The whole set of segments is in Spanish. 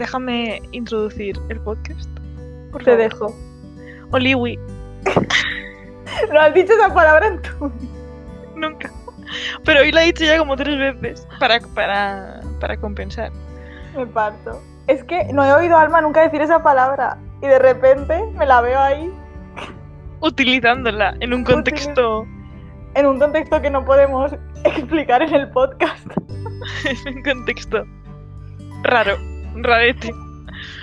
déjame introducir el podcast. Por Te favor. dejo. Oliwi, No has dicho esa palabra en tu. nunca. Pero hoy la he dicho ya como tres veces para, para, para compensar. Me parto. Es que no he oído a Alma nunca decir esa palabra. Y de repente me la veo ahí Utilizándola en un contexto. en un contexto que no podemos explicar en el podcast. En un contexto raro. Rarete.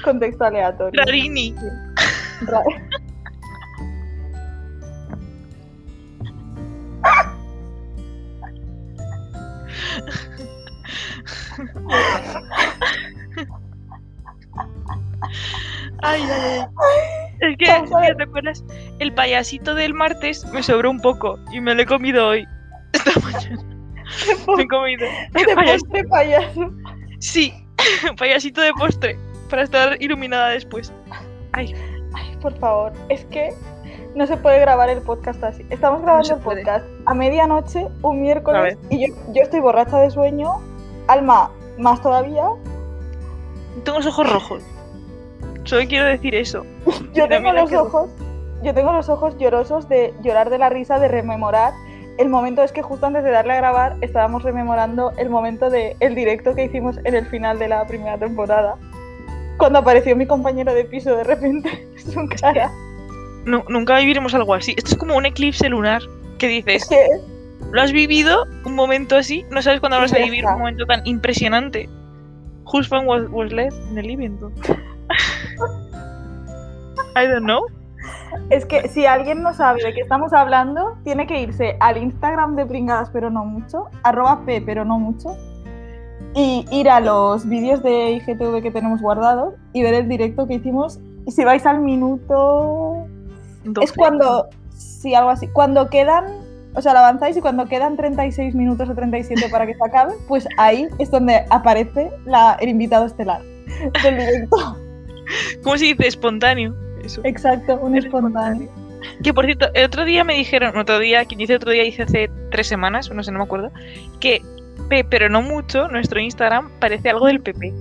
Contexto aleatorio. Rarini. Ra- Ay, ay, ay. Es que. ¿te acuerdas? El payasito del martes me sobró un poco y me lo he comido hoy. Esta mañana. Me he comido. el De payas- postre payaso. Sí, payasito de postre. Para estar iluminada después. Ay, Ay, por favor, es que no se puede grabar el podcast así. Estamos grabando el podcast a medianoche, un miércoles, y yo, yo estoy borracha de sueño. Alma, más todavía. tengo los ojos rojos. Solo quiero decir eso. Yo tengo mira los ojos, yo tengo los ojos llorosos de llorar de la risa, de rememorar. El momento es que justo antes de darle a grabar estábamos rememorando el momento del el directo que hicimos en el final de la primera temporada. Cuando apareció mi compañero de piso de repente, su cara. Nu- nunca viviremos algo así. Esto es como un eclipse lunar. Que Es dices, que lo has vivido un momento así, no sabes cuándo vas a vivir un momento tan impresionante. Whose fan was, was left in the living room? I don't know. Es que si alguien no sabe de qué estamos hablando, tiene que irse al Instagram de Pringadas pero no mucho, arroba P pero no mucho, y ir a los vídeos de IGTV que tenemos guardados y ver el directo que hicimos. Y si vais al minuto... Es 12. cuando... Sí, algo así. Cuando quedan... O sea, lo avanzáis y cuando quedan 36 minutos o 37 para que se acabe, pues ahí es donde aparece la- el invitado estelar del directo. ¿Cómo se dice? Espontáneo. Eso. Exacto, un Es espontáneo. Que por cierto, el otro día me dijeron, otro día, quien dice otro día dice hace tres semanas, no sé, no me acuerdo, que pero no mucho, nuestro Instagram parece algo del PP.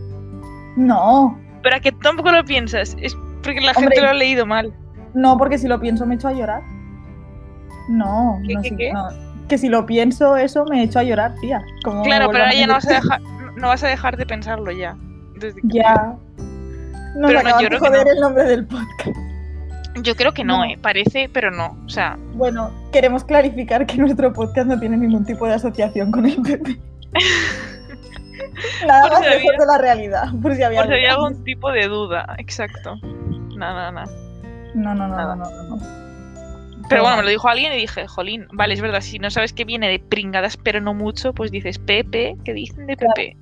No, Pero a que tampoco lo piensas, es porque la Hombre. gente lo ha leído mal. No, porque si lo pienso me echo a llorar. No, ¿Qué, no, qué, si- qué? no. Que si lo pienso eso me echo a llorar, tía. Como Claro, pero ahora ya no vas a dejar, no vas a dejar de pensarlo ya. Desde que- Ya. Nos Pero no, yo de joder no. el nombre del podcast. Yo creo que no, No. eh. Parece, pero no. O sea, Bueno, queremos clarificar que nuestro podcast no tiene ningún tipo de asociación con el PP. Nada más si lejos había- de la realidad, por si había por si había algún tipo de duda. Exacto. Nada, nada. No, no, no, nada. no, no, no. Pero bueno, me lo dijo alguien y dije, jolín, vale, es verdad, si no sabes que viene de pringadas, pero no mucho, pues dices PP, ¿qué dicen de Claro. PP?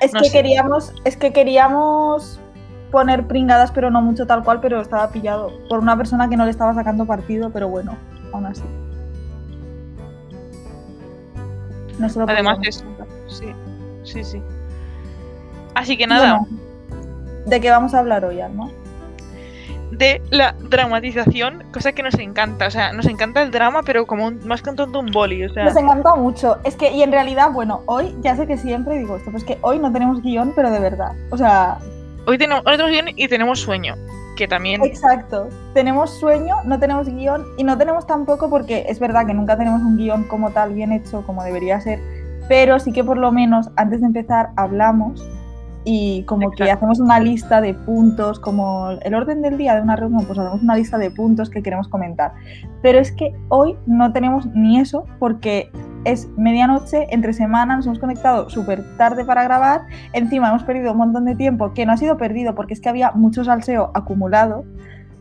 Es no que sé. queríamos, es que queríamos poner pringadas, pero no mucho tal cual, pero estaba pillado por una persona que no le estaba sacando partido, pero bueno, aún así. No se lo Además eso. Sí, sí, sí. Así que nada, Bueno, ¿De qué vamos a hablar hoy, Alma? de la dramatización, cosa que nos encanta. O sea, nos encanta el drama, pero como un- más que un tonto un boli. O sea, Nos encanta mucho. Es que, y en realidad, bueno, hoy, ya sé que siempre digo esto, pero es que hoy no tenemos guion, pero de verdad. O sea, hoy tenemos, hoy tenemos guion y tenemos sueño. Que también. exacto. Tenemos sueño, no tenemos guion, y no tenemos tampoco porque es verdad que nunca tenemos un guion como tal, bien hecho, como debería ser, pero sí que por lo menos antes de empezar hablamos y como que hacemos una lista de puntos, como el orden del día de una reunión, pues hacemos una lista de puntos que queremos comentar. Pero es que hoy no tenemos ni eso porque es medianoche, entre semana, nos hemos conectado súper tarde para grabar, encima hemos perdido un montón de tiempo que no ha sido perdido porque es que había mucho salseo acumulado.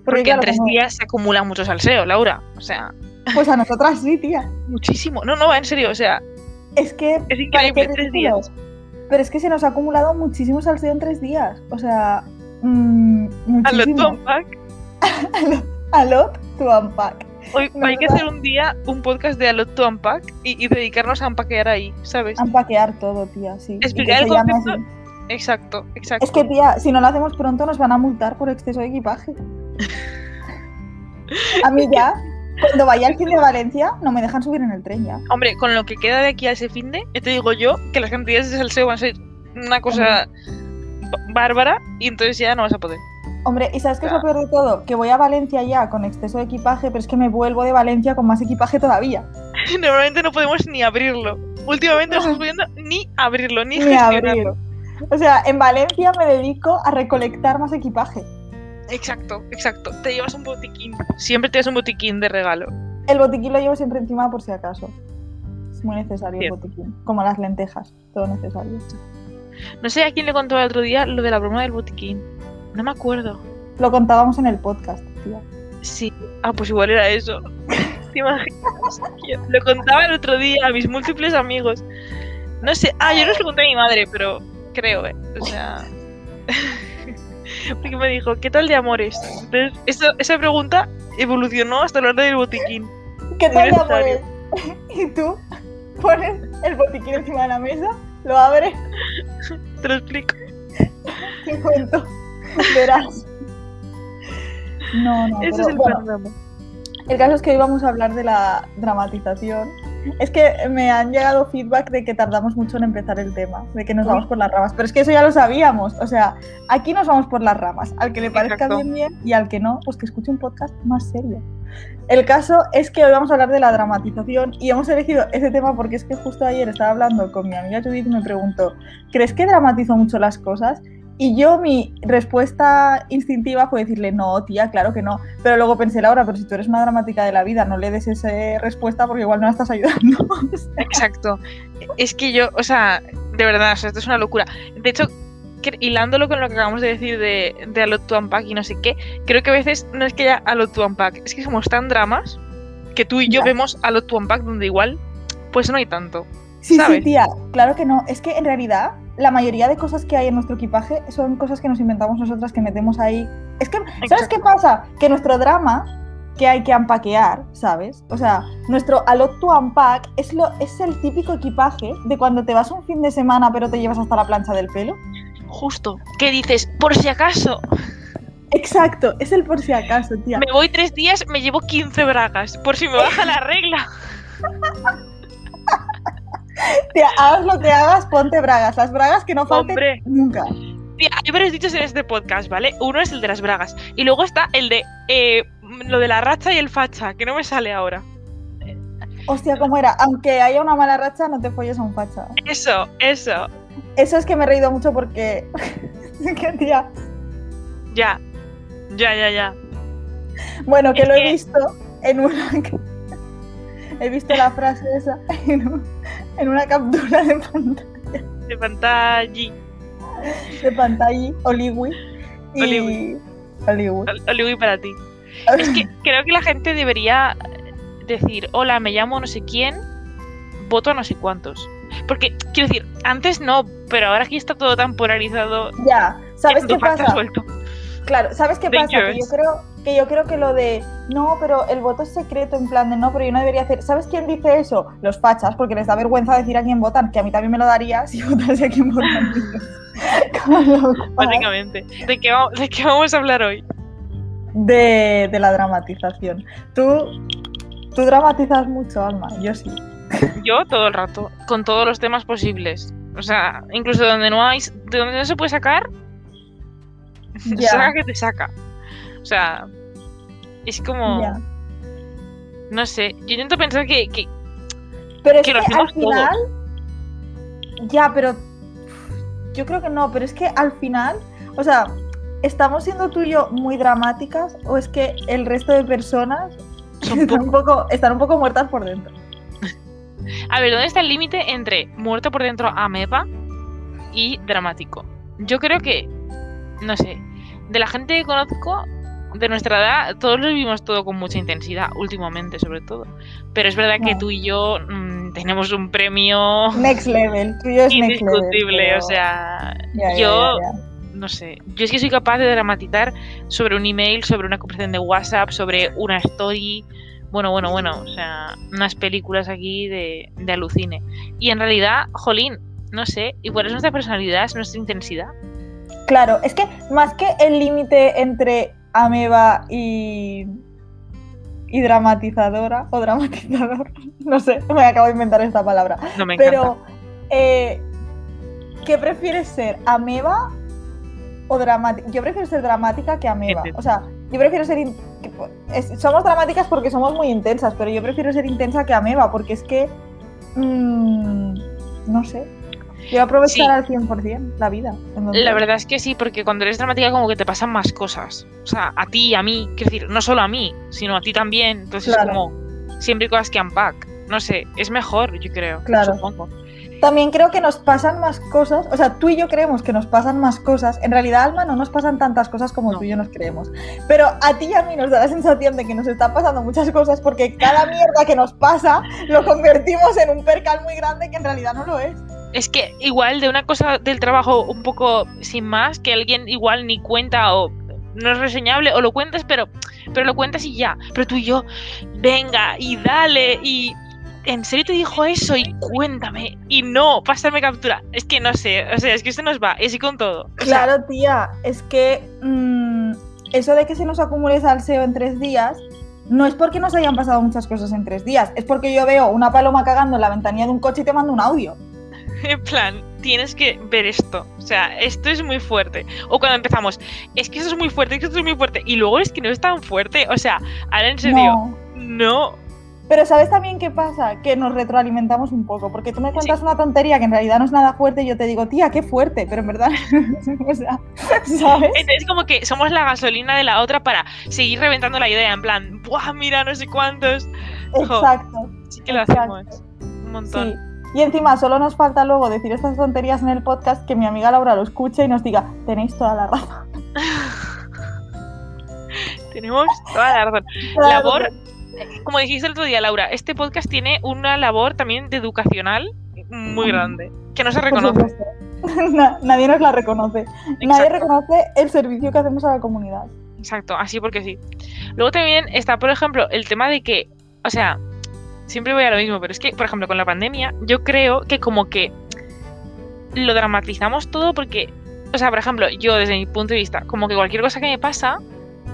Porque, claro, en tres como- días se acumula mucho salseo, Laura. O sea, Pues a nosotras sí, tía. muchísimo. No, no, en serio, o sea, Es que es increíble. Tres días. Pero es que se nos ha acumulado muchísimo salseo en tres días. O sea, mm, A lo muchísimo. Unpack. A lot to unpack. Hoy No, hay que hacer un día un podcast de A Lot to Unpack y, y dedicarnos a empaquear ahí, ¿sabes? Unpackear todo, tía, sí. Explicar el concepto. Exacto, exacto. Es que, tía, si no lo hacemos pronto nos van a multar por exceso de equipaje. A mí ya, cuando vaya al fin de Valencia, no me dejan subir en el tren ya. Hombre, con lo que queda de aquí a ese fin de, te digo yo que las cantidades de salseo van a ser una cosa bárbara y entonces ya no vas a poder. Hombre, ¿y sabes qué es lo peor de todo? Que voy a Valencia ya con exceso de equipaje, pero es que me vuelvo de Valencia con más equipaje todavía. Normalmente no podemos ni abrirlo. Últimamente no estamos pudiendo ni abrirlo, ni, Ni gestionarlo. O sea, en Valencia me dedico a recolectar más equipaje. Exacto, exacto. Te llevas un botiquín. Siempre te das un botiquín de regalo. El botiquín lo llevo siempre encima por si acaso. Es muy necesario Bien. el botiquín. Como las lentejas, todo necesario. No sé a quién le contó el otro día lo de la broma del botiquín. No me acuerdo. Lo contábamos en el podcast, tía. Sí. Ah, pues igual era eso. ¿Te imaginas? Lo contaba el otro día a mis múltiples amigos. No sé. Ah, yo no se lo conté a mi madre, pero creo, ¿eh? O sea. Porque me dijo, ¿qué tal de amores? Entonces, eso- esa pregunta evolucionó hasta la hora del botiquín. ¿Qué tal de amores? Y tú pones el botiquín encima de la mesa, lo abres, Te lo explico. te cuento. Verás. No, no, Ese pero, es el bueno. El caso es que hoy vamos a hablar de la dramatización. Es que me han llegado feedback de que tardamos mucho en empezar el tema, de que nos vamos por las ramas. Pero es que eso ya lo sabíamos. O sea, aquí nos vamos por las ramas. Al que le parezca Exacto. bien, bien, y al que no, pues que escuche un podcast más serio. El caso es que hoy vamos a hablar de la dramatización y hemos elegido ese tema porque es que justo ayer estaba hablando con mi amiga Judith y me preguntó, ¿crees que dramatizo mucho las cosas? Y yo mi respuesta instintiva fue decirle, no, tía, claro que no. Pero luego pensé, Laura, pero si tú eres una dramática de la vida, no le des esa respuesta porque igual no la estás ayudando. Exacto. Es que yo, o sea, de verdad, o sea, esto es una locura. De hecho, hilándolo con lo que acabamos de decir de, de A to Unpack y no sé qué, creo que a veces no es que haya A to Unpack, es que somos tan dramas que tú y yo Ya. vemos A to Unpack donde igual, pues no hay tanto. Sí, ¿Sabes? sí, tía, claro que no. Es que en realidad la mayoría de cosas que hay en nuestro equipaje son cosas que nos inventamos nosotras, que metemos ahí. Es que, ¿sabes Exacto. qué pasa? Que nuestro drama que hay que empaquear, ¿sabes? O sea, nuestro a lot to unpack es, lo, es el típico equipaje de cuando te vas un fin de semana pero te llevas hasta la plancha del pelo. Justo. ¿Qué dices? Por si acaso, Exacto, es el por si acaso, tía. me voy tres días, me llevo 15 bragas, por si me baja la regla. Tía, hagas lo que hagas, ponte bragas. Las bragas que no falten Hombre. nunca. Tía, hay varios dichos en este podcast, ¿vale? Uno es el de las bragas. Y luego está el de eh, lo de la racha y el facha, que no me sale ahora. Hostia, ¿cómo era? Aunque haya una mala racha, no te folles a un facha. Eso, eso. Eso es que me he reído mucho porque. que, tía. Ya. Ya, ya, ya. Bueno, que Es lo he que- visto en una. he visto la frase esa en, un- en una captura de pantalla, De pantalla. de pantalla Oliwi. Y... Oliwi. Oliwi. Oliwi para ti. Es que creo que la gente debería decir, hola, me llamo no sé quién, voto a no sé cuántos. Porque, quiero decir, antes no, pero ahora aquí está todo tan polarizado. Ya, ¿sabes qué pasa? suelto. Claro, ¿sabes qué pasa? Que yo, creo, que yo creo que lo de no, pero el voto es secreto, en plan de no, pero yo no debería hacer. ¿Sabes quién dice eso? Los fachas, porque les da vergüenza decir a quién votan, que a mí también me lo daría si votase a quién votan. Básicamente. ¿De qué, vamos, ¿De qué vamos a hablar hoy? de, de la dramatización. Tú, tú dramatizas mucho, Alma, yo sí. Yo todo el rato, con todos los temas posibles. O sea, incluso donde no hay, de donde no se puede sacar, saca que te saca. O sea, es como, no sé, yo intento pensar que, que Pero es Que al final. Ya, pero. Yo creo que no, pero es que al final. O sea, ¿estamos siendo tú y yo muy dramáticas? ¿O es que el resto de personas son están un poco, están un poco muertas por dentro? A ver, ¿dónde está el límite entre muerto por dentro ameba y dramático? Yo creo que, no sé, de la gente que conozco, de nuestra edad, todos lo vivimos todo con mucha intensidad, últimamente sobre todo. Pero es verdad que tú y yo mm, tenemos un premio Next level, tú y yo es next level. indiscutible, pero- o sea, yo, no sé, yo es que soy capaz de dramatizar sobre un email, sobre una conversación de WhatsApp, sobre una story, bueno, bueno, bueno, o sea, unas películas aquí de, de alucine. Y en realidad, jolín, no sé, igual es nuestra personalidad, es nuestra intensidad. Claro, es que más que el límite entre ameba y, y dramatizadora o dramatizador, no sé, me acabo de inventar esta palabra. No me encanta. Pero, eh, ¿qué prefieres ser? ¿Ameba o dramática. Yo prefiero ser dramática que ameba. O sea, yo prefiero ser. in- somos dramáticas porque somos muy intensas, pero yo prefiero ser intensa que ameba porque es que. mm, no sé. Quiero aprovechar Sí. al 100% la vida. La verdad es que sí, porque cuando eres dramática como que te pasan más cosas. O sea, a ti y a mí, quiero decir, no solo a mí, sino a ti también. Entonces Claro. es como siempre hay cosas que unpack. No sé, es mejor, yo creo. Claro. Supongo. También creo que nos pasan más cosas. O sea, tú y yo creemos que nos pasan más cosas. En realidad, Alma, no nos pasan tantas cosas como No. tú y yo nos creemos. Pero a ti y a mí nos da la sensación de que nos están pasando muchas cosas porque cada mierda que nos pasa lo convertimos en un percal muy grande que en realidad no lo es. Es que igual de una cosa del trabajo un poco sin más, que alguien igual ni cuenta o no es reseñable, o lo cuentas, pero, pero lo cuentas y ya. Pero tú y yo, venga, y dale, y en serio te dijo eso, y cuéntame, y no, pásame captura. Es que no sé, o sea, es que esto nos va, y así con todo. Claro, tía, es que mm, eso de que se nos acumule salseo en tres días no es porque nos hayan pasado muchas cosas en tres días, es porque yo veo una paloma cagando en la ventanilla de un coche y te mando un audio. En plan, tienes que ver esto. O sea, esto es muy fuerte. O cuando empezamos, es que esto es muy fuerte, es que esto es muy fuerte. Y luego es que no es tan fuerte. O sea, ahora en serio, No. no. Pero ¿sabes también qué pasa? Que nos retroalimentamos un poco, porque tú me cuentas una tontería que en realidad no es nada fuerte y yo te digo, tía, qué fuerte, pero en verdad, o sea, ¿sabes? Entonces, como que somos la gasolina de la otra para seguir reventando la idea. En plan, ¡buah, mira, no sé cuántos! Exacto, Sí que lo Exacto. hacemos. Un montón. sí. Y encima solo nos falta luego decir estas tonterías en el podcast que mi amiga Laura lo escuche y nos diga, tenéis toda la razón. Tenemos toda la razón. Toda la Labor, razón. como dijiste el otro día, Laura, este podcast tiene una labor también de educacional muy grande, que no se reconoce. Na- Nadie nos la reconoce. Nadie reconoce el servicio que hacemos a la comunidad. Exacto, así porque sí. Luego también está, por ejemplo, el tema de que, o sea, siempre voy a lo mismo, pero es que, por ejemplo, con la pandemia, yo creo que como que lo dramatizamos todo porque, o sea, por ejemplo, yo desde mi punto de vista, como que cualquier cosa que me pasa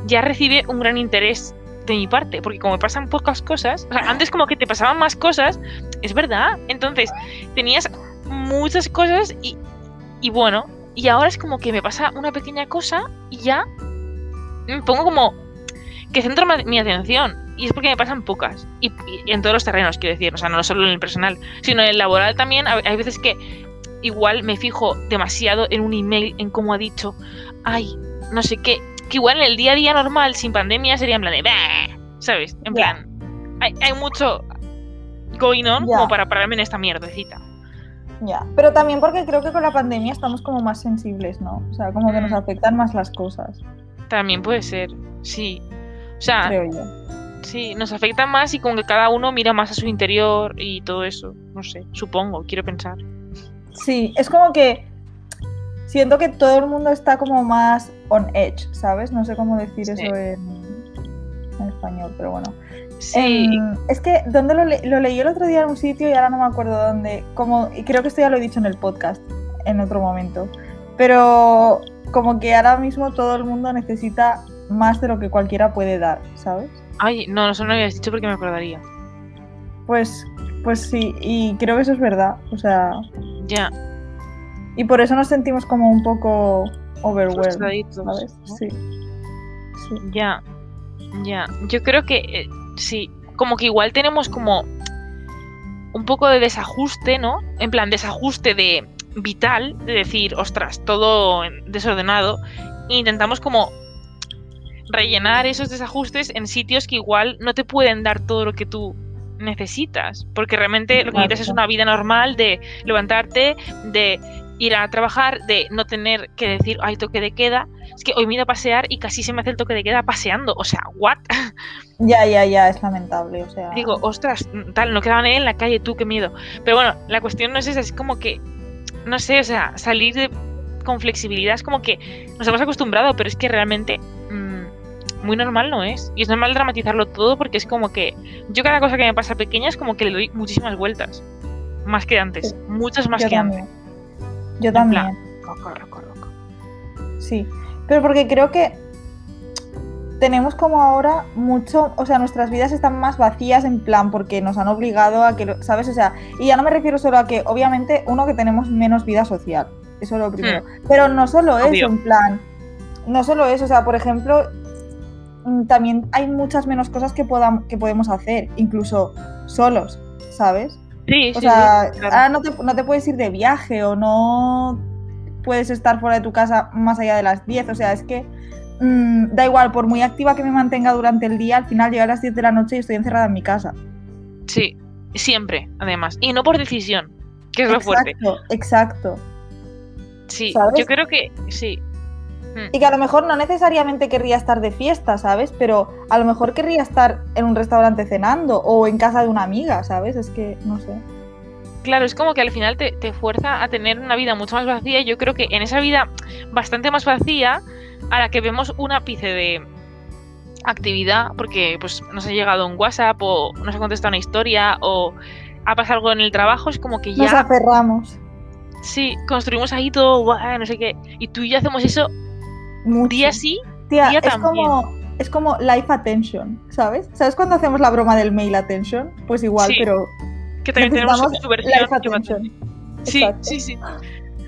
ya recibe un gran interés de mi parte, porque como me pasan pocas cosas, o sea, antes como que te pasaban más cosas, es verdad, entonces tenías muchas cosas y, y bueno, y ahora es como que me pasa una pequeña cosa y ya me pongo como que centro mi atención. Y es porque me pasan pocas. Y, y en todos los terrenos quiero decir. O sea no solo en el personal sino en el laboral también. Hay veces que igual me fijo demasiado en un email en cómo ha dicho ay no sé qué que igual en el día a día normal sin pandemia sería en plan de "Bah", sabes en plan hay, hay mucho going on como para pararme en esta mierdecita. Ya. Pero también porque creo que con la pandemia estamos como más sensibles, ¿no? O sea, como que nos Mm. afectan más las cosas, también puede ser sí sea creo yo. Sí, nos afecta más y como que cada uno mira más a su interior y todo eso. No sé, supongo, quiero pensar. Sí, es como que siento que todo el mundo está como más on edge, ¿sabes? No sé cómo decir Sí. eso en, en español, pero bueno. Sí, Em, es que donde lo, le- lo leí el otro día en un sitio y ahora no me acuerdo dónde. Como, y creo que esto ya lo he dicho en el podcast en otro momento. Pero como que ahora mismo todo el mundo necesita más de lo que cualquiera puede dar, ¿sabes? ay, no, eso no lo habías dicho porque me acordaría. Pues, pues sí, y creo que eso es verdad. O sea, Ya, y por eso nos sentimos como un poco overwhelmed, ¿sabes? ¿no? Sí. sí. Ya, ya. Yo creo que eh, sí, como que igual tenemos como un poco de desajuste, ¿no? En plan, desajuste de vital, de decir, ostras, todo en- desordenado. E intentamos como rellenar esos desajustes en sitios que igual no te pueden dar todo lo que tú necesitas. Porque realmente lo que necesitas es una vida normal de levantarte, de ir a trabajar, de no tener que decir, ay, toque de queda. Es que hoy me ido a pasear y casi se me hace el toque de queda paseando. O sea, ¿what? Ya, ya, ya, es lamentable. O sea, Digo, ostras, tal, no quedaban en la calle, tú, qué miedo. Pero bueno, la cuestión no es esa, es como que, no sé, o sea, salir de- con flexibilidad es como que nos hemos acostumbrado, pero es que realmente mm, muy normal no es. Y es normal dramatizarlo todo porque es como que yo cada cosa que me pasa pequeña es como que le doy muchísimas vueltas. Más que antes, Sí. muchas más yo que también. antes. Yo En plan, también. Loco, loco, loco. Sí, pero porque creo que tenemos como ahora mucho, o sea, nuestras vidas están más vacías en plan porque nos han obligado a que, lo- ¿sabes? O sea, y ya no me refiero solo a que, obviamente, uno que tenemos menos vida social, Eso es lo primero. Pero no solo Obvio. eso, en plan. No solo eso, o sea, por ejemplo, también hay muchas menos cosas que, podam- que podemos hacer, incluso solos, ¿sabes? Sí, O sí, sea, sí, claro. ahora no te, no te puedes ir de viaje o no puedes estar fuera de tu casa más allá de las 10. O sea, es que mm, da igual, por muy activa que me mantenga durante el día, al final llega a las 10 de la noche y estoy encerrada en mi casa. Sí, siempre, además. Y no por decisión, que es lo fuerte. Exacto, exacto. Sí, ¿Sabes? yo creo que sí. Y que a lo mejor no necesariamente querría estar de fiesta, ¿sabes? Pero a lo mejor querría estar en un restaurante cenando o en casa de una amiga, ¿sabes? Es que, no sé. Claro, es como que al final te, te fuerza a tener una vida mucho más vacía. Yo creo que en esa vida bastante más vacía, a la que vemos un ápice de actividad, porque pues nos ha llegado un WhatsApp o nos ha contestado una historia o ha pasado algo en el trabajo, es como que Nos ya aferramos sí, construimos ahí todo, guau, no sé qué. Y tú y yo hacemos eso mucho. día sí, Tía, día es también. como, es como life attention, ¿sabes? ¿Sabes cuando hacemos la broma del mail attention? Pues igual, Sí, pero que también tenemos su versión. life attention. Sí, sí, sí.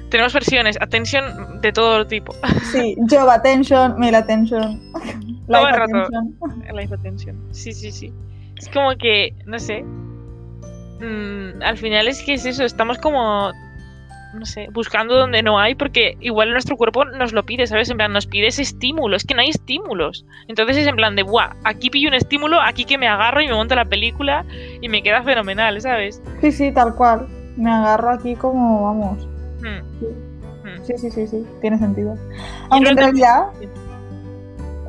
Tenemos versiones, atención de todo tipo. Sí, job attention, mail attention, Todo life el rato. attention. Life attention. Sí, sí, sí. Es como que, no sé. mm, al final es que es eso, estamos como, no sé, buscando donde no hay, porque igual nuestro cuerpo nos lo pide, ¿sabes? En plan, nos pide ese estímulo, es que no hay estímulos. Entonces es en plan de, buah, aquí pillo un estímulo, aquí que me agarro y me monto la película y me queda fenomenal, ¿sabes? Sí, sí, tal cual. Me agarro aquí como, vamos. Mm, mm. Sí, sí, sí, sí, tiene sentido. Aunque en realidad,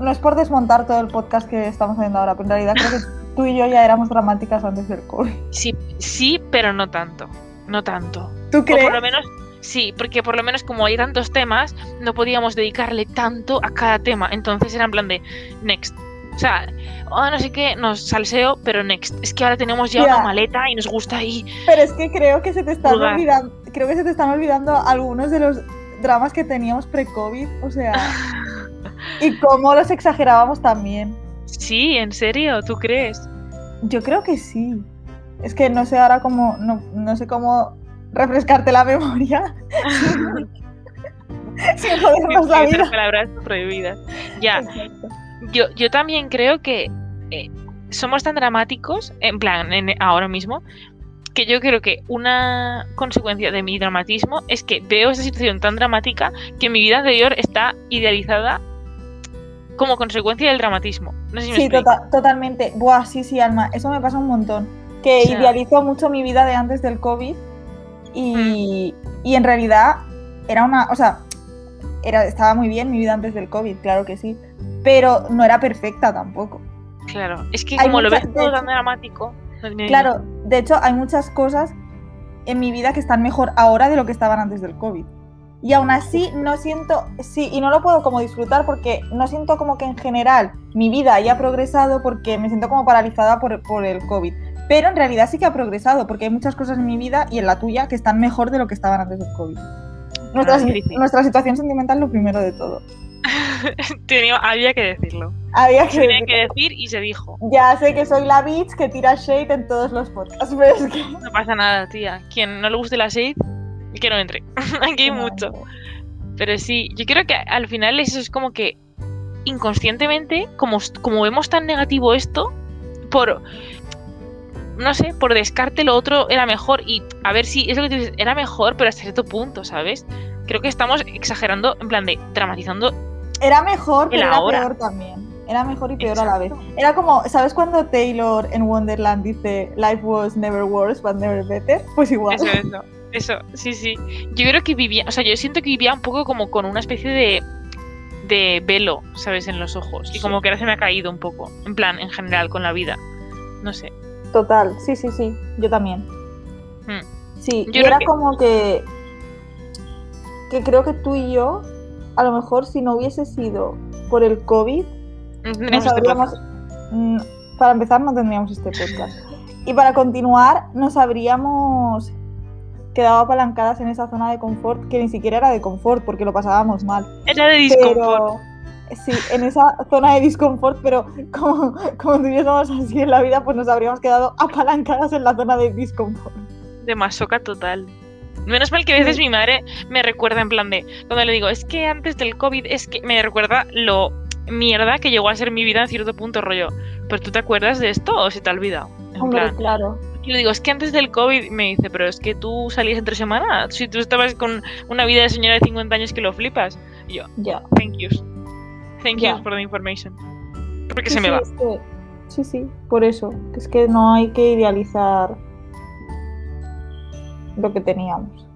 no es por desmontar todo el podcast que estamos haciendo ahora, pero en realidad creo que tú y yo ya éramos dramáticas antes del COVID. Sí, sí, pero no tanto. No tanto. ¿Tú O crees? por lo menos, sí, porque por lo menos como hay tantos temas, no podíamos dedicarle tanto a cada tema. Entonces era en plan de next. O sea, oh, no sé qué, nos salseo, pero next. Es que ahora tenemos ya una maleta y nos gusta ahí. Pero es que creo que se te están Jugar. olvidando, creo que se te están olvidando algunos de los dramas que teníamos pre-COVID, o sea, y cómo los exagerábamos también. Sí, en serio, ¿tú crees? Yo creo que sí. Es que no sé ahora cómo, no, no sé cómo refrescarte la memoria sin jodernos la vida. palabras prohibidas. Ya, Exacto. yo, yo también creo que eh, somos tan dramáticos, en plan, en- ahora mismo, que yo creo que una consecuencia de mi dramatismo es que veo esa situación tan dramática que mi vida anterior está idealizada como consecuencia del dramatismo. No sé si me Sí, tota- totalmente. Buah, sí, sí, Alma, eso me pasa un montón. Que idealizo mucho mi vida de antes del COVID y, y en realidad era una, o sea, era, estaba muy bien mi vida antes del COVID, claro que sí, pero no era perfecta tampoco. Claro, es que Hay como lo ves todo tan dramático. tiene- Claro, de hecho hay muchas cosas en mi vida que están mejor ahora de lo que estaban antes del COVID. Y aún así no siento, sí, y no lo puedo como disfrutar porque no siento como que en general mi vida haya progresado porque me siento como paralizada por, por el COVID. Pero en realidad sí que ha progresado porque hay muchas cosas en mi vida y en la tuya que están mejor de lo que estaban antes del COVID. Nuestra, Ah, nuestra situación sentimental lo primero de todo. Tenía- había que decirlo. Había que, tenía que decir y se dijo. Ya sé que soy la bitch que tira shade en todos los podcasts, pero es que... No pasa nada, tía. Quien no le guste la shade, que no entre. Aquí hay mucho. Pero sí, yo creo que al final eso es como que inconscientemente, como, como vemos tan negativo esto, por no sé, por descarte lo otro era mejor. Y a ver si es lo que tú dices, era mejor, pero hasta cierto punto, ¿sabes? Creo que estamos exagerando, en plan de dramatizando. Era mejor, pero era peor también. Era mejor y peor a la vez. Era como, ¿sabes cuando Taylor en Wonderland dice Life was never worse but never better? Pues igual. Eso, eso, eso, sí, sí. Yo creo que vivía, o sea, yo siento que vivía un poco como con una especie de, de velo, ¿sabes? En los ojos. Y Sí. como que ahora se me ha caído un poco, en plan, en general, con la vida. No sé. Total, sí, sí, sí. Yo también. Hmm. Sí, Yo y era que- como que. Que creo que tú y yo, a lo mejor si no hubiese sido por el COVID, No este habríamos. mm, para empezar, no tendríamos este podcast. Y para continuar, nos habríamos quedado apalancadas en esa zona de confort que ni siquiera era de confort porque lo pasábamos mal. Era de disconfort. Pero sí, en esa zona de disconfort, pero como, como tuviésemos así en la vida, pues nos habríamos quedado apalancadas en la zona de disconfort. De masoca total. Menos mal que a veces mi madre me recuerda en plan de, cuando le digo, es que antes del COVID, es que me recuerda lo mierda que llegó a ser mi vida en cierto punto, rollo. ¿Pero tú te acuerdas de esto o se te ha olvidado? En Hombre, plan, claro. y le digo, es que antes del COVID me dice, pero es que tú salías entre semana. Si tú estabas con una vida de señora de 50 años que lo flipas. Y yo, Ya. thank you. Thank Ya. you for the information. Porque Sí, se me sí, va. es que- sí, sí, por eso. Es que no hay que idealizar lo que teníamos.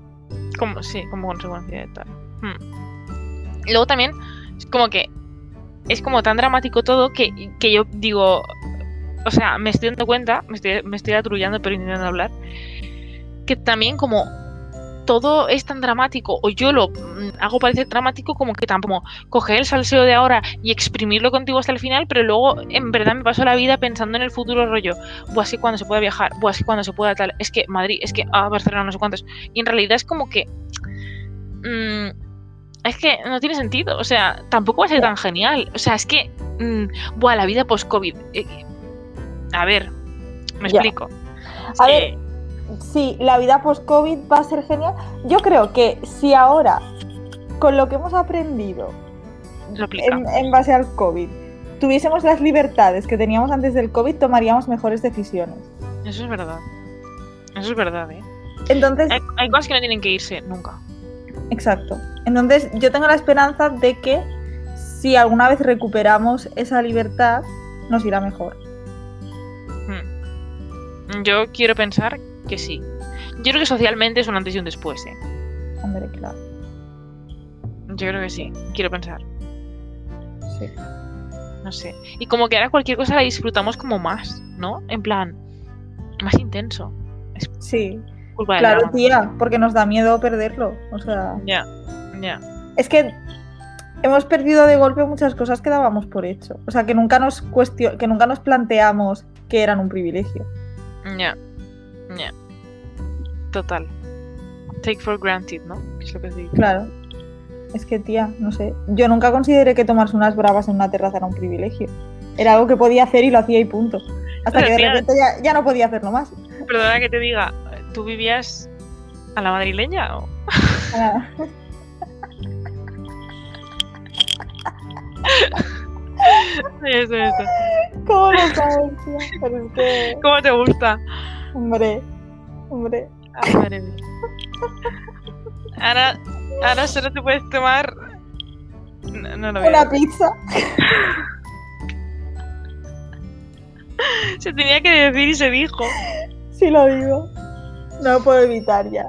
Como, sí, como consecuencia de tal. Hmm. Luego también, es como que es como tan dramático todo que, que yo digo, o sea, me estoy dando cuenta, me estoy, me estoy atrullando pero intentando hablar, que también como todo es tan dramático, o yo lo mm, hago parecer dramático como que tampoco coger el salseo de ahora y exprimirlo contigo hasta el final, pero luego en verdad me paso la vida pensando en el futuro rollo, buah, es que cuando se pueda viajar, buah, es que cuando se pueda tal, es que Madrid, es que ah, Barcelona, no sé cuántos, y en realidad es como que. mm, es que no tiene sentido. O sea, tampoco va a ser tan genial. O sea, es que. mm, buah, la vida post-COVID. eh, a ver, me explico. A ver, sí, la vida post-COVID va a ser genial. Yo creo que si ahora, con lo que hemos aprendido en, en base al COVID, tuviésemos las libertades que teníamos antes del COVID, tomaríamos mejores decisiones. Eso es verdad. Eso es verdad, ¿eh? Entonces, Hay, hay cosas que no tienen que irse nunca. exacto. Entonces, yo tengo la esperanza de que si alguna vez recuperamos esa libertad, nos irá mejor. Hmm. Yo quiero pensar que sí. Yo creo que socialmente es un antes y un después, ¿eh? Hombre, claro. Yo creo que sí. Quiero pensar. Sí. No sé. Y como que ahora cualquier cosa la disfrutamos como más, ¿no? En plan, más intenso. Sí, Culpa del claro, tía, porque nos da miedo perderlo. O sea, Ya, ya. es que hemos perdido de golpe muchas cosas que dábamos por hecho. O sea, que nunca nos cuestio que nunca nos planteamos que eran un privilegio. Ya, ya. Total. Take for granted, ¿no? Es lo que digo. Claro. Es que, tía, no sé. Yo nunca consideré que tomarse unas bravas en una terraza era un privilegio. Era algo que podía hacer y lo hacía y punto. Hasta Pero, que de tía- repente ya, ya no podía hacerlo más. Perdona que te diga, ¿tú vivías a la madrileña o...? Ah, Eso, eso. ¿Cómo lo sabes, tía? Pero es que, ¿Cómo te gusta? hombre, hombre. Ay, madre mía. Ahora, ahora solo te puedes tomar... No, no lo veo. Una pizza. Se tenía que decir y se dijo. Sí lo digo. No lo puedo evitar ya.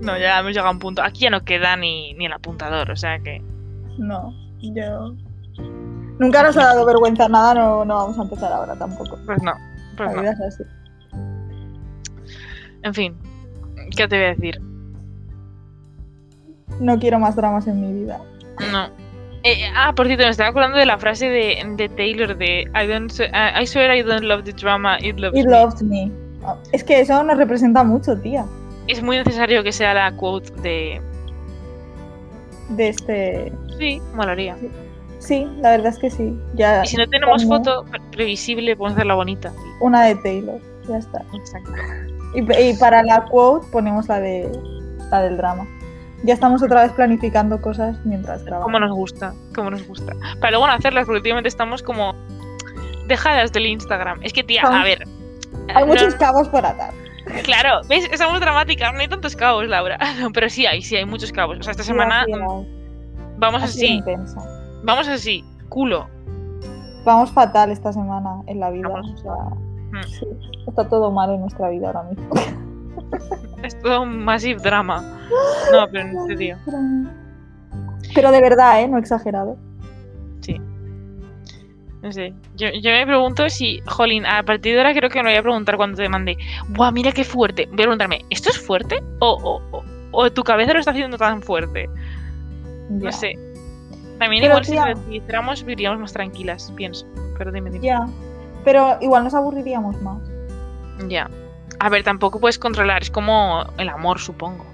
No, ya hemos llegado a un punto. Aquí ya no queda ni, ni el apuntador, o sea que... No, yo. Nunca nos ha dado vergüenza nada, no, no vamos a empezar ahora tampoco. Pues no, pues La no. vida es así. En fin, ¿qué te voy a decir? No quiero más dramas en mi vida. No. Eh, ah, por cierto, me estaba acordando de la frase de, de Taylor de I, don't, I swear I don't love the drama, it loves It me. loves me. Oh, Es que eso nos representa mucho, tía. Es muy necesario que sea la quote de... De este. Sí, molaría. Sí, la verdad es que sí. Ya Y si no tenemos como foto pre- previsible, podemos hacerla bonita. Una de Taylor. Ya está. Exacto. Y, y para la quote ponemos la de la del drama. Ya estamos otra vez planificando cosas mientras grabamos. Como nos gusta, como nos gusta. Para luego no hacerlas, porque últimamente estamos como dejadas del Instagram. Es que, tía, a ver. Hay no- muchos cabos por atar. Claro, ¿ves? Estamos dramáticas, no hay tantos cabos, Laura. Pero sí hay, sí hay muchos cabos. O sea, esta semana Sí, vamos así de así, intensa. vamos así, culo. Vamos fatal esta semana en la vida. Vamos o sea, Sí, está todo mal en nuestra vida ahora mismo. Es todo un massive drama. No, pero en serio. Pero de verdad, ¿eh? No exagerado. No sé. Yo, yo me pregunto si, jolín, a partir de ahora creo que me lo voy a preguntar cuando te mande. Buah, mira qué fuerte. Voy a preguntarme, ¿esto es fuerte? ¿O, o, o- o tu cabeza lo está haciendo tan fuerte? No sé. También Pero, igual si lo hiciéramos viviríamos más tranquilas, pienso. Pero dime, dime. Ya. Pero igual nos aburriríamos más. Ya. A ver, tampoco puedes controlar, es como el amor, supongo.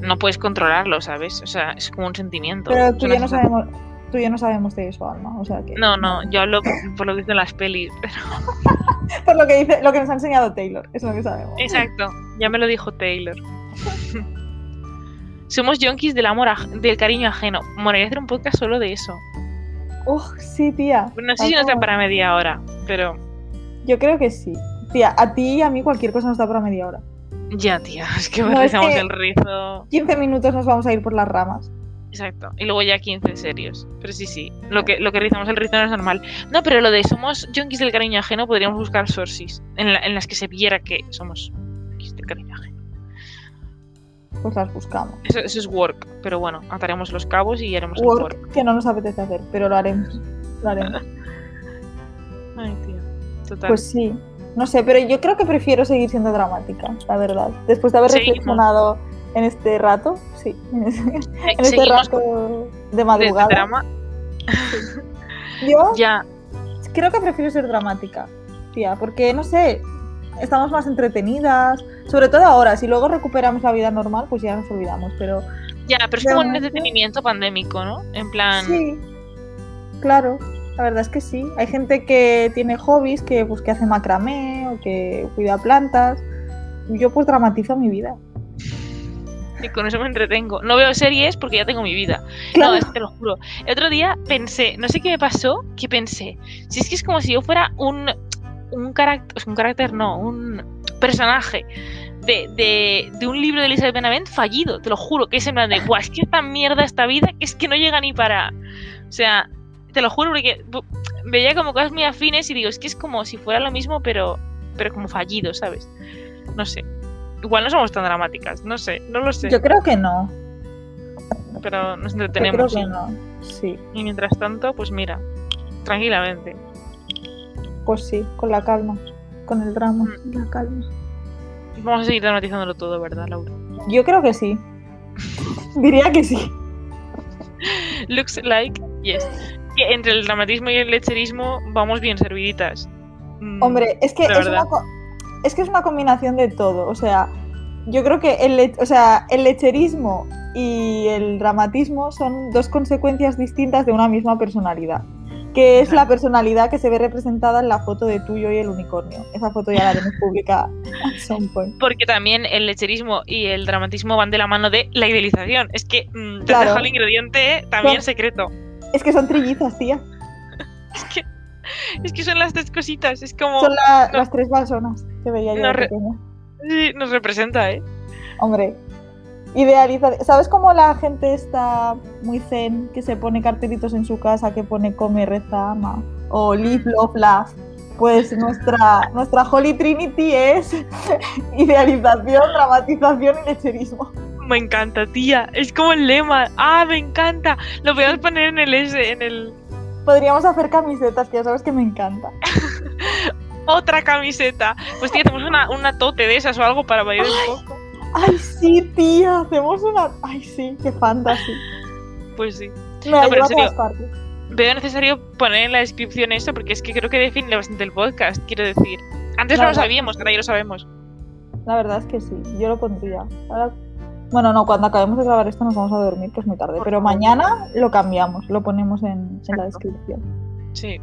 No puedes controlarlo, ¿sabes? O sea, es como un sentimiento. Pero tú y una yo no sabemos, tú y yo no sabemos de eso, Alma. O sea que. No, no, yo hablo por lo que dicen las pelis. Por lo que dice, lo que nos ha enseñado Taylor, es lo que sabemos. Exacto, ya me lo dijo Taylor. Somos yonkis del amor, del cariño ajeno. Moraría hacer un podcast solo de eso. Uf, sí, tía. No sé si nos da para media hora, pero Yo creo que sí. Tía, a ti y a mí cualquier cosa nos da para media hora. ya, tía, es que No, es rizamos que- el rizo. 15 minutos nos vamos a ir por las ramas. Exacto. Y luego ya 15 serios. Pero sí, sí. Lo que, lo que rizamos el rizo no es normal. No, pero lo de somos yonkis del cariño ajeno podríamos buscar sources en, la- en las que se viera que somos yonkis del cariño ajeno. Pues las buscamos. Eso, eso es work. Pero bueno, ataremos los cabos y haremos el Work work. que no nos apetece hacer, pero lo haremos. Lo haremos. Ay, tío. Total. Pues sí. No sé, pero yo creo que prefiero seguir siendo dramática, la verdad. Después de haber Seguimos. reflexionado en este rato, sí. En este, Eh, seguimos rato de de- madrugada. de drama. Yo Ya. creo que prefiero ser dramática, tía, porque no sé, estamos más entretenidas, sobre todo ahora, si luego recuperamos la vida normal, pues ya nos olvidamos, pero Ya, pero es como un entretenimiento pandémico, ¿no? En plan. sí, claro, la verdad es que sí. Hay gente que tiene hobbies, que pues que hace macramé o que cuida plantas. Yo pues dramatizo mi vida. Y con eso me entretengo. No veo series porque ya tengo mi vida. Claro. No, es que te lo juro. El otro día pensé, no sé qué me pasó, que pensé, si es que es como si yo fuera un, un carácter, un carácter no, un personaje de, de, de un libro de Elizabeth Benavent fallido, te lo juro, que es en plan de, Buah, es que esta mierda, esta vida, que es que no llega ni para... O sea, te lo juro porque veía como cosas muy afines y digo, es que es como si fuera lo mismo, pero, pero como fallido, ¿sabes? No sé. Igual no somos tan dramáticas, no sé, no lo sé, Yo creo que no. pero nos Yo creo entretenemos. que sí. no. Sí, Y mientras tanto, pues mira, tranquilamente. Pues sí, con la calma, con el drama, Mm. la calma. Vamos a seguir dramatizándolo todo, ¿verdad, Laura? Yo creo que sí. Diría que sí. Looks like, yes. Que entre el dramatismo y el lecherismo vamos bien serviditas. Mm, Hombre, es que es una, es que es una combinación de todo. O sea, yo creo que el, o sea, el lecherismo y el dramatismo son dos consecuencias distintas de una misma personalidad. Que es la personalidad que se ve representada en la foto de tuyo y el unicornio. Esa foto ya la at some point. Porque también el lecherismo y el dramatismo van de la mano de la idealización. Es que mm, te Claro. dejo el ingrediente también Son- secreto. Es que son trillizas, tía. Es que, es que son las tres cositas. Es como. Son la- no. las tres balsonas que veía yo No de re-. Sí, nos representa, ¿eh? Hombre, idealiza. ¿Sabes cómo la gente está muy zen, que se pone cartelitos en su casa que pone come, reza, ama? O live, love, laugh. Pues nuestra, nuestra Holy Trinity es idealización, dramatización y lecherismo. Me encanta, tía. Es como el lema. Ah, me encanta. Lo podemos poner en el S, en el. Podríamos hacer camisetas, que ya sabes que me encanta. Otra camiseta. Pues tía, hacemos una, una tote de esas o algo para bailar un poco. Ay, sí, tía, hacemos una. Ay, sí, qué fantasy. Pues sí. Me No, pero en serio. partes. Veo necesario poner en la descripción esto porque es que creo que define bastante el podcast, quiero decir. Antes no lo sabíamos, ahora ya lo sabemos. La verdad es que sí, yo lo pondría. Ahora- Bueno, no, cuando acabemos de grabar esto nos vamos a dormir, que es muy tarde. Pero mañana lo cambiamos, lo ponemos en, en la descripción. Sí.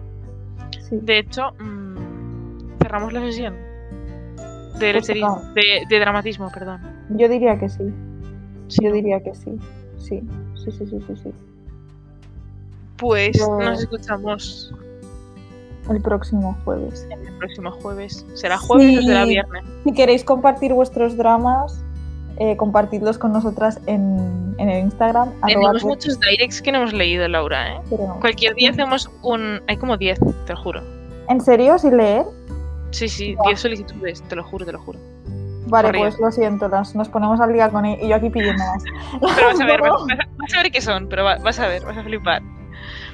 Sí. De hecho, mm, cerramos la sesión. De Pues de dramatismo, perdón. Yo diría que sí. Sí, Yo diría que sí. Sí, sí, sí, sí, sí, sí. Pues Yo- nos escuchamos El próximo jueves. el próximo jueves. ¿Será jueves o será viernes? Si queréis compartir vuestros dramas, eh, compartidlos con nosotras en, en el Instagram. Tenemos muchos directs que no hemos leído, Laura, ¿eh? pero. Cualquier día hacemos un... Hay como 10, te lo juro. ¿En serio? ¿Sin leer? Sí, sí, Buah. 10 solicitudes, te lo juro, te lo juro. Vale, pues lo siento, nos ponemos al día con él y yo aquí pidiendo más. Pero vas a ver, vas, a- ver qué son, pero va- vas a ver, vas a flipar.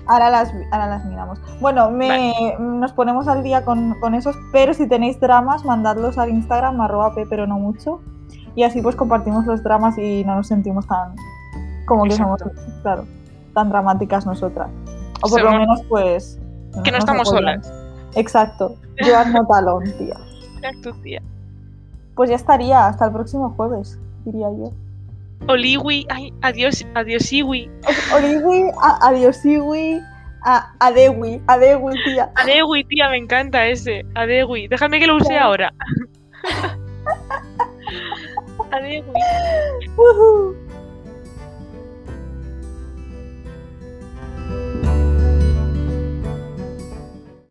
Ahora las, ahora las miramos. Bueno, me, nos ponemos al día con, con esos, pero si tenéis dramas, mandadlos al Instagram, arroba pe, pero no mucho. Y así pues compartimos los dramas y no nos sentimos tan como que somos, claro, tan dramáticas nosotras. O por lo menos pues... Que no estamos solas. Exacto. Are not alone, tía. Exacto, tía. Pues ya estaría, hasta el próximo jueves, diría yo. Oliwi, ay, adiós, adiós, Iwi. Oriwi, a- adiosiwi, a- adewi, adewi, tía. Adewi, tía, me encanta ese. Adewi. Déjame que lo use Claro. ahora. Adiós. Woohoo.